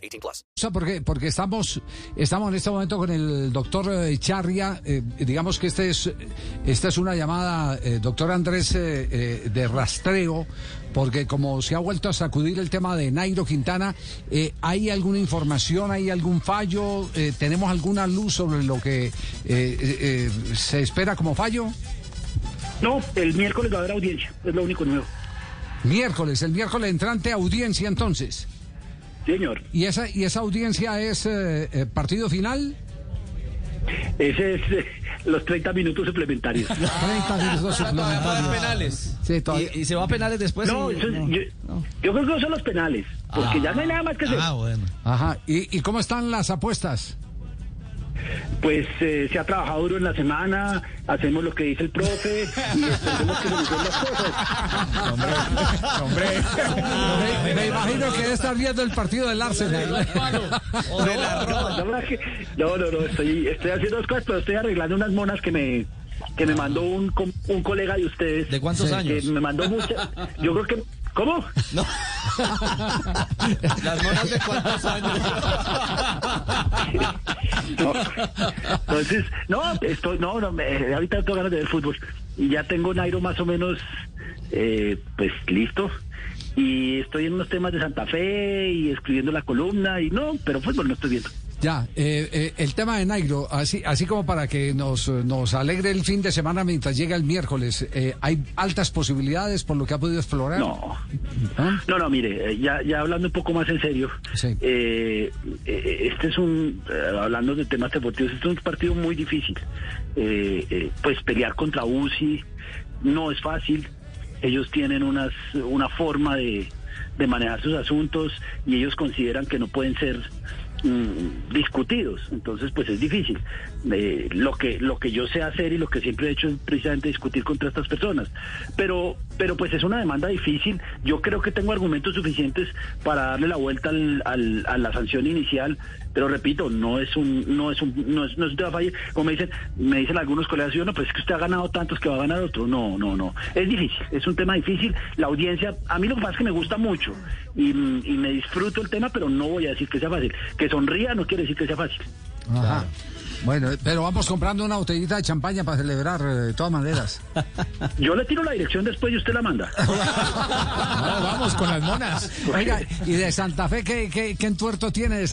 18 plus. Porque, porque estamos, estamos en este momento con el doctor eh, Charria. eh, digamos que este es, esta es una llamada, eh, doctor Andrés, eh, eh, de rastreo, porque como se ha vuelto a sacudir el tema de Nairo Quintana, eh, ¿hay alguna información, hay algún fallo? Eh, ¿Tenemos alguna luz sobre lo que eh, eh, eh, se espera como fallo? No, el miércoles va a haber audiencia, es lo único nuevo. Miércoles, el miércoles entrante audiencia entonces. Señor. ¿Y esa, y esa audiencia es eh, eh, partido final? Ese es eh, los 30 minutos suplementarios. 30 minutos suplementarios. penales. Sí, todavía. ¿Y, y se va a penales después? No, y- eso es- no. yo, yo creo que no son los penales, porque ya no hay nada más que hacer. Ah, bueno. Ajá. ¿Y, y cómo están las apuestas? Pues eh, se ha trabajado duro en la semana, hacemos lo que dice el profe y esperemos que se nos den las cosas. Me, me imagino que debe estar viendo el partido del Arsenal. No, que- no, no, no, estoy, estoy haciendo dos cosas, pero estoy arreglando unas monas que me que me mandó un, com- un colega de ustedes. ¿De cuántos Que años? me mandó muchas. Yo creo que... ¿Cómo? No. Las monas de cuántos años. Entonces, no, estoy, no, no, me- ahorita tengo ganas de ver fútbol. Y ya tengo Nairo más o menos, eh, pues listo. Y estoy en unos temas de Santa Fe y escribiendo la columna y no, pero fútbol no estoy viendo. Ya, eh, eh, el tema de Nairo, así, así como para que nos, nos alegre el fin de semana mientras llega el miércoles, eh, ¿hay altas posibilidades por lo que ha podido explorar? No. ¿Ah? No, no, mire, eh, ya, ya hablando un poco más en serio, Sí. eh, este es un, hablando de temas deportivos, este es un partido muy difícil. Pues pelear contra UCI no es fácil. Ellos tienen unas, una forma de, de manejar sus asuntos y ellos consideran que no pueden ser mm, discutidos. Entonces, pues es difícil. Eh, lo que lo que yo sé hacer y lo que siempre he hecho es precisamente discutir contra estas personas. Pero pero pues es una demanda difícil. Yo creo que tengo argumentos suficientes para darle la vuelta al- al- a la sanción inicial. Pero repito, no es un no es un no es, no es un tema fácil. Como me dicen me dicen algunos colegas, yo no, pues es que usted ha ganado tantos que va a ganar otro. No, no, no. Es difícil. Es un tema difícil. La audiencia, a mí lo que pasa es que me gusta mucho y, y me disfruto el tema, pero no voy a decir que sea fácil. Que sonría no quiere decir que sea fácil. Ajá. Bueno, pero vamos comprando una botellita de champaña para celebrar eh, de todas maneras. Yo le tiro la dirección después y usted la manda. vamos con las monas. Oiga, ¿y de Santa Fe qué, qué, qué entuerto tienes?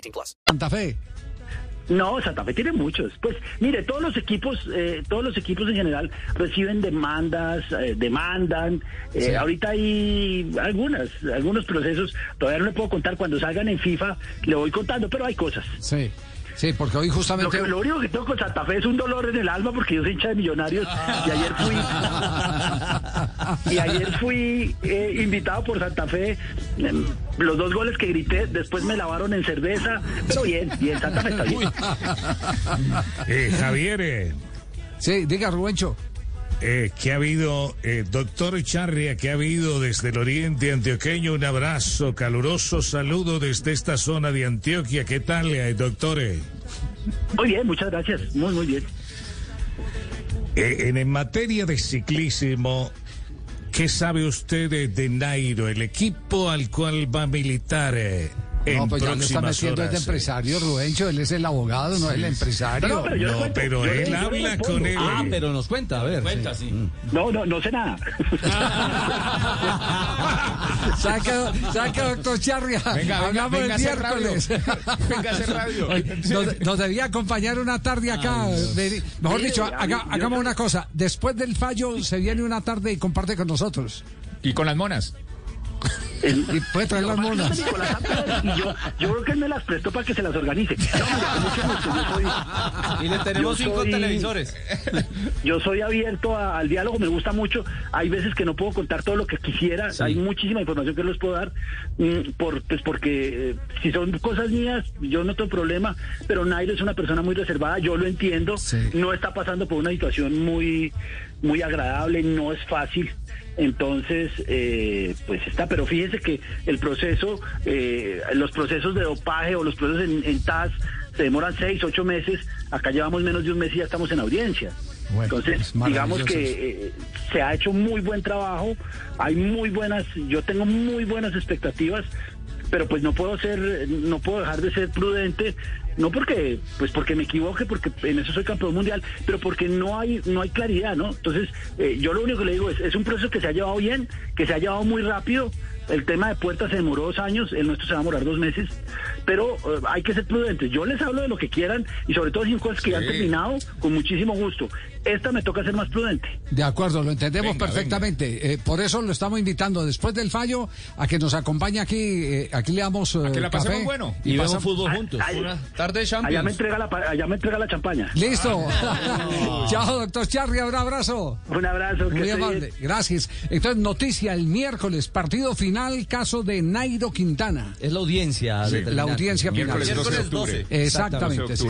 18 plus. Santa Fe. No, Santa Fe tiene muchos. Pues mire, todos los equipos, eh, todos los equipos en general reciben demandas, eh, demandan. Eh, Sí. Ahorita hay algunas, algunos procesos. Todavía no le puedo contar. Cuando salgan en FIFA le voy contando, pero hay cosas. Sí, sí, porque hoy Lo, justamente... que, lo único que tengo con Santa Fe es un dolor en el alma porque yo soy hincha de millonarios y ayer fui y ayer fui eh, invitado por Santa Fe. Em, Los dos goles que grité después me lavaron en cerveza, pero bien, bien, Santa Fe está bien. Eh, Javier, eh, Sí, diga, Rubencho. eh, ¿qué ha habido? Eh, doctor Charria, ¿qué ha habido desde el oriente antioqueño? Un abrazo, caluroso saludo desde esta zona de Antioquia. ¿Qué tal, eh, doctores? Muy bien, muchas gracias, muy, muy bien. Eh, en, en materia de ciclismo, ¿qué sabe usted de, de Nairo, el equipo al cual va a militar? eh? No, pues ya lo está metiendo horas. empresario, Rubencho. Él es el abogado, no es el empresario. No, pero No, cuento, él habla con él. Ah, pero nos cuenta, a ver. Cuenta, sí. No, no, no sé nada. ¿Sabe qué, sabe qué, doctor Charria? Venga, venga, Hagamos venga a el miércoles. Venga a hacer radio. Nos, nos debía acompañar una tarde acá. de- mejor Sí, dicho, haga- hagamos una cosa. Después del fallo se viene una tarde y comparte con nosotros. Y con las monas. El- Y puede traer las monas. Y yo, yo creo que él me las prestó para que se las organice. No, mira, con mucho gusto, yo soy- Y le tenemos yo cinco soy- televisores. Yo soy abierto a- al diálogo, me gusta mucho. Hay veces que no puedo contar todo lo que quisiera. Hay muchísima información que les puedo dar, mm, por, pues porque eh, si son cosas mías, yo no tengo problema. Pero Nairo es una persona muy reservada, yo lo entiendo. Sí. No está pasando por una situación muy, muy agradable, no es fácil. Entonces, eh, pues está, pero fíjense que el proceso, eh, los procesos de dopaje o los procesos en, en TAS se demoran seis, ocho meses. Acá llevamos menos de un mes y ya estamos en audiencia. Bueno, Entonces, es maravilloso digamos que eh, se ha hecho muy buen trabajo, hay muy buenas, yo tengo muy buenas expectativas, pero pues no puedo ser, no puedo dejar de ser prudente, no porque, pues porque me equivoque, porque en eso soy campeón mundial, pero porque no hay, no hay claridad, ¿no? Entonces, eh, yo lo único que le digo es, es un proceso que se ha llevado bien, que se ha llevado muy rápido. El tema de puertas se demoró dos años, el nuestro se va a demorar dos meses, pero eh, hay que ser prudentes. Yo les hablo de lo que quieran y sobre todo sin cosas que ya han terminado, con muchísimo gusto. Esta me toca ser más prudente. De acuerdo, lo entendemos Venga, perfectamente. Eh, por eso lo estamos invitando después del fallo a que nos acompañe aquí. eh, aquí le damos eh, A que la pasemos café bueno. Y vemos pasamos- fútbol juntos. Ay, Una tarde de Allá me Champions. entrega la, allá me entrega la champaña. Listo. Chao, doctor Charria, un abrazo. Un abrazo. que Muy esté amable, bien. gracias. Entonces, noticia el miércoles, partido final, caso de Nairo Quintana. Es la audiencia. Sí. La audiencia final. Miércoles 12 de octubre. Exactamente. sí.